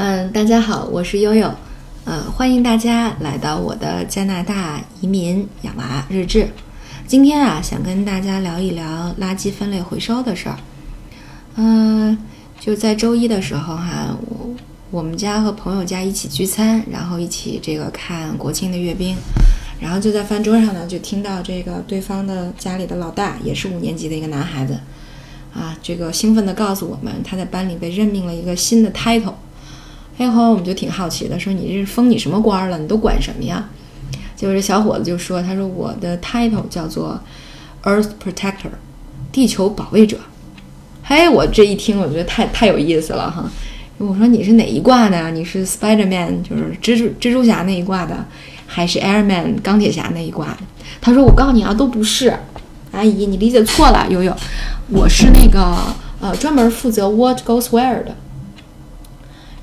嗯，大家好，我是悠悠，呃，欢迎大家来到我的加拿大移民养娃日志。今天啊，想跟大家聊一聊垃圾分类回收的事儿。嗯，就在周一的时候哈，我我们家和朋友家一起聚餐，然后一起这个看国庆的阅兵，然后就在饭桌上呢，就听到这个对方的家里的老大，也是五年级的一个男孩子，啊，这个兴奋地告诉我们，他在班里被任命了一个新的 title。哎，后来我们就挺好奇的，说你这是封你什么官了？你都管什么呀？结果这小伙子就说：“他说我的 title 叫做 Earth Protector，地球保卫者。”嘿，我这一听，我觉得太太有意思了哈。我说你是哪一挂的？你是 Spiderman，就是蜘蛛蜘蛛侠那一挂的，还是 Airman 钢铁侠那一挂？他说：“我告诉你啊，都不是。阿姨，你理解错了，悠悠，我是那个呃专门负责 What Goes Where 的。”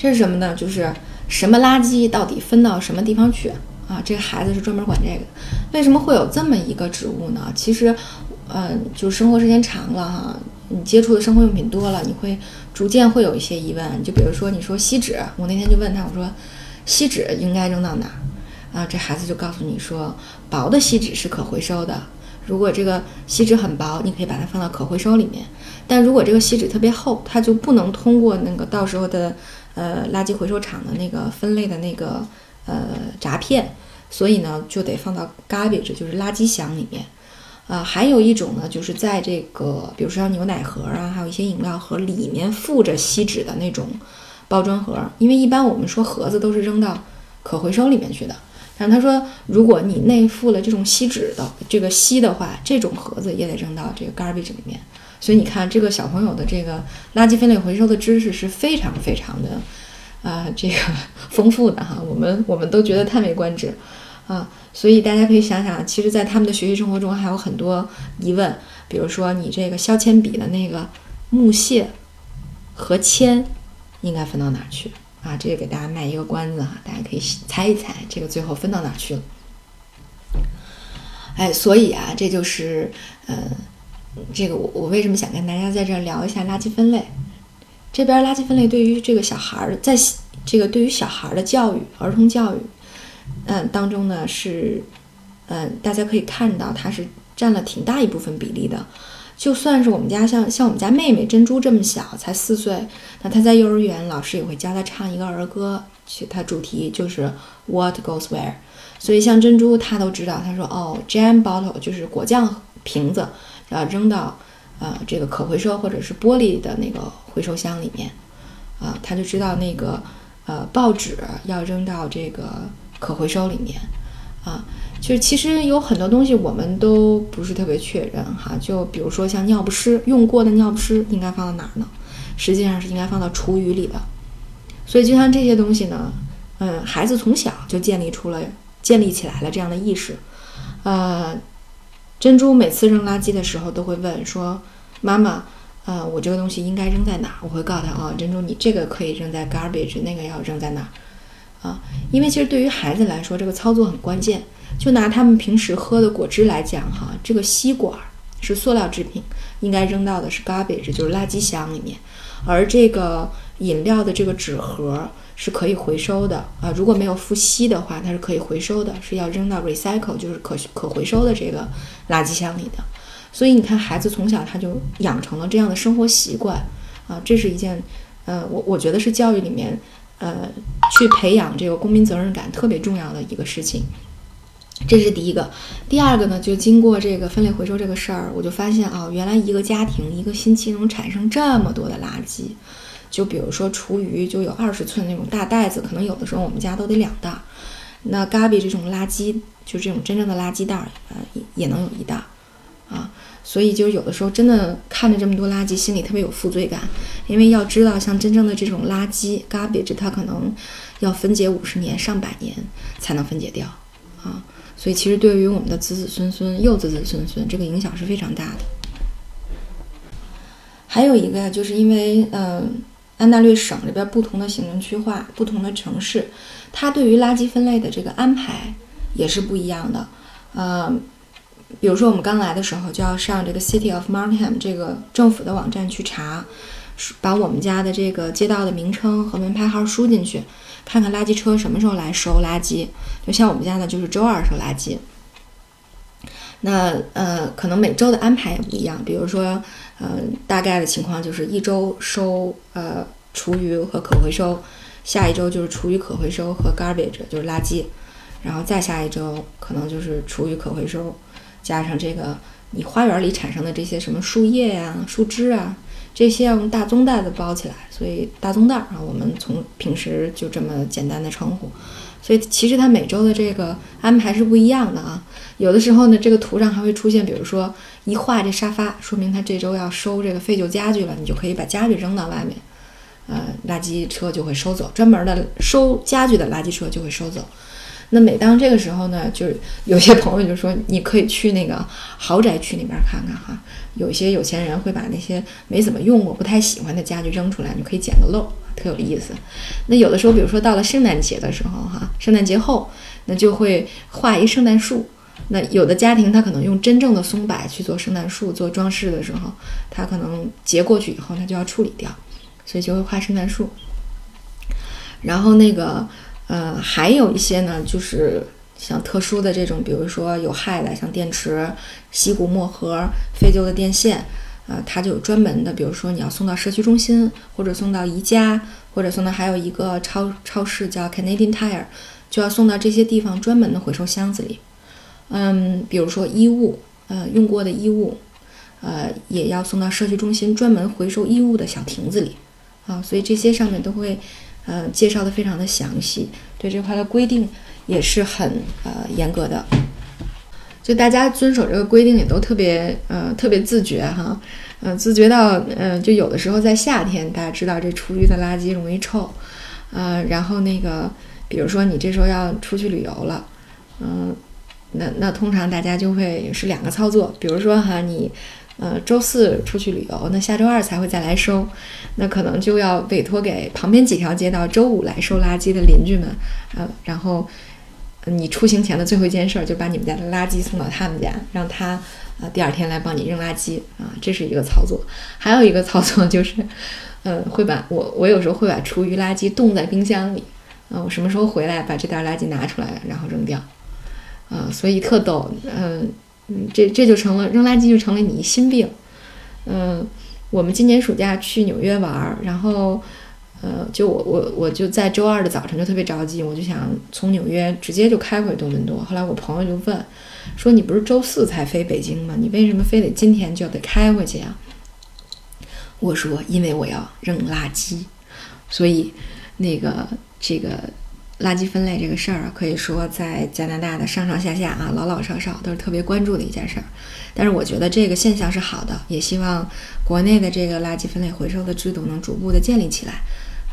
这是什么呢？就是什么垃圾到底分到什么地方去啊？这个孩子是专门管这个。为什么会有这么一个职务呢？其实，嗯，就生活时间长了哈，你接触的生活用品多了，你会逐渐会有一些疑问。就比如说，你说锡纸，我那天就问他，我说锡纸应该扔到哪儿啊？这孩子就告诉你说，薄的锡纸是可回收的。如果这个锡纸很薄，你可以把它放到可回收里面。但如果这个锡纸特别厚，它就不能通过那个到时候的。呃，垃圾回收厂的那个分类的那个呃闸片，所以呢就得放到 garbage，就是垃圾箱里面。啊，还有一种呢，就是在这个，比如说像牛奶盒啊，还有一些饮料盒里面附着锡纸的那种包装盒，因为一般我们说盒子都是扔到可回收里面去的。但他说，如果你内附了这种锡纸的这个锡的话，这种盒子也得扔到这个 garbage 里面。所以你看，这个小朋友的这个垃圾分类回收的知识是非常非常的，啊，这个丰富的哈。我们我们都觉得叹为观止，啊，所以大家可以想想，其实，在他们的学习生活中还有很多疑问，比如说你这个削铅笔的那个木屑和铅应该分到哪儿去啊？这个给大家卖一个关子哈，大家可以猜一猜，这个最后分到哪儿去了？哎，所以啊，这就是嗯。这个我我为什么想跟大家在这儿聊一下垃圾分类？这边垃圾分类对于这个小孩儿，在这个对于小孩儿的教育、儿童教育，嗯当中呢是，嗯大家可以看到它是占了挺大一部分比例的。就算是我们家像像我们家妹妹珍珠这么小，才四岁，那她在幼儿园老师也会教她唱一个儿歌，去她主题就是 What goes where。所以像珍珠她都知道，她说哦，jam bottle 就是果酱瓶子。要扔到，呃，这个可回收或者是玻璃的那个回收箱里面，啊，他就知道那个，呃，报纸要扔到这个可回收里面，啊，就是其实有很多东西我们都不是特别确认哈，就比如说像尿不湿，用过的尿不湿应该放到哪儿呢？实际上是应该放到厨余里的。所以就像这些东西呢，嗯，孩子从小就建立出了、建立起来了这样的意识，呃。珍珠每次扔垃圾的时候都会问说：“妈妈，呃，我这个东西应该扔在哪？”我会告诉他：“哦，珍珠，你这个可以扔在 garbage，那个要扔在哪儿？啊，因为其实对于孩子来说，这个操作很关键。就拿他们平时喝的果汁来讲，哈，这个吸管是塑料制品，应该扔到的是 garbage，就是垃圾箱里面，而这个饮料的这个纸盒。”是可以回收的啊，如果没有付息的话，它是可以回收的，是要扔到 recycle，就是可可回收的这个垃圾箱里的。所以你看，孩子从小他就养成了这样的生活习惯啊，这是一件，呃，我我觉得是教育里面，呃，去培养这个公民责任感特别重要的一个事情。这是第一个。第二个呢，就经过这个分类回收这个事儿，我就发现啊，原来一个家庭一个星期能产生这么多的垃圾。就比如说厨余，就有二十寸那种大袋子，可能有的时候我们家都得两袋。那 garbage 这种垃圾，就这种真正的垃圾袋儿，呃，也也能有一袋儿啊。所以就有的时候真的看着这么多垃圾，心里特别有负罪感，因为要知道，像真正的这种垃圾 garbage，它可能要分解五十年、上百年才能分解掉啊。所以其实对于我们的子子孙孙、又子子孙孙，这个影响是非常大的。还有一个，就是因为嗯。安大略省这边不同的行政区划、不同的城市，它对于垃圾分类的这个安排也是不一样的。呃，比如说我们刚来的时候就要上这个 City of Markham 这个政府的网站去查，把我们家的这个街道的名称和门牌号输进去，看看垃圾车什么时候来收垃圾。就像我们家呢，就是周二收垃圾。那呃，可能每周的安排也不一样。比如说，呃，大概的情况就是一周收呃厨余和可回收，下一周就是厨余可回收和 garbage 就是垃圾，然后再下一周可能就是厨余可回收，加上这个你花园里产生的这些什么树叶呀、树枝啊，这些要用大棕袋子包起来，所以大棕袋儿啊，我们从平时就这么简单的称呼。所以其实它每周的这个安排是不一样的啊。有的时候呢，这个图上还会出现，比如说一画这沙发，说明他这周要收这个废旧家具了，你就可以把家具扔到外面，呃，垃圾车就会收走，专门的收家具的垃圾车就会收走。那每当这个时候呢，就是有些朋友就说，你可以去那个豪宅区那边看看哈，有些有钱人会把那些没怎么用过、不太喜欢的家具扔出来，你可以捡个漏，特有意思。那有的时候，比如说到了圣诞节的时候哈，圣诞节后，那就会画一圣诞树。那有的家庭他可能用真正的松柏去做圣诞树做装饰的时候，他可能结过去以后他就要处理掉，所以就会画圣诞树。然后那个呃还有一些呢，就是像特殊的这种，比如说有害的，像电池、锡箔墨盒、废旧的电线，啊，它就有专门的，比如说你要送到社区中心，或者送到宜家，或者送到还有一个超超市叫 Canadian Tire，就要送到这些地方专门的回收箱子里。嗯，比如说衣物，呃，用过的衣物，呃，也要送到社区中心专门回收衣物的小亭子里，啊，所以这些上面都会，呃，介绍的非常的详细，对这块的规定也是很呃严格的，就大家遵守这个规定也都特别呃特别自觉哈，嗯，自觉到嗯，就有的时候在夏天，大家知道这厨余的垃圾容易臭，呃，然后那个比如说你这时候要出去旅游了，嗯。那那通常大家就会是两个操作，比如说哈，你呃周四出去旅游，那下周二才会再来收，那可能就要委托给旁边几条街道周五来收垃圾的邻居们，呃，然后你出行前的最后一件事儿就把你们家的垃圾送到他们家，让他啊第二天来帮你扔垃圾啊，这是一个操作。还有一个操作就是，呃，会把我我有时候会把厨余垃圾冻在冰箱里，啊，我什么时候回来把这袋垃圾拿出来，然后扔掉。啊，所以特逗，嗯嗯，这这就成了扔垃圾就成了你心病，嗯，我们今年暑假去纽约玩，然后，呃，就我我我就在周二的早晨就特别着急，我就想从纽约直接就开回多伦多。后来我朋友就问，说你不是周四才飞北京吗？你为什么非得今天就得开回去啊？我说因为我要扔垃圾，所以那个这个。垃圾分类这个事儿啊，可以说在加拿大的上上下下啊，老老少少都是特别关注的一件事儿。但是我觉得这个现象是好的，也希望国内的这个垃圾分类回收的制度能逐步的建立起来。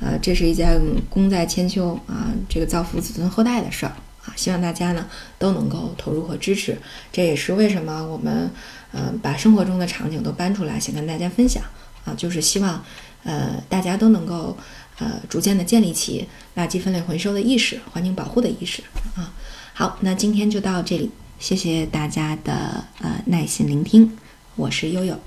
呃，这是一件功在千秋啊，这个造福子孙后代的事儿啊，希望大家呢都能够投入和支持。这也是为什么我们呃把生活中的场景都搬出来，想跟大家分享啊，就是希望呃大家都能够。呃，逐渐的建立起垃圾分类回收的意识，环境保护的意识啊。好，那今天就到这里，谢谢大家的呃耐心聆听，我是悠悠。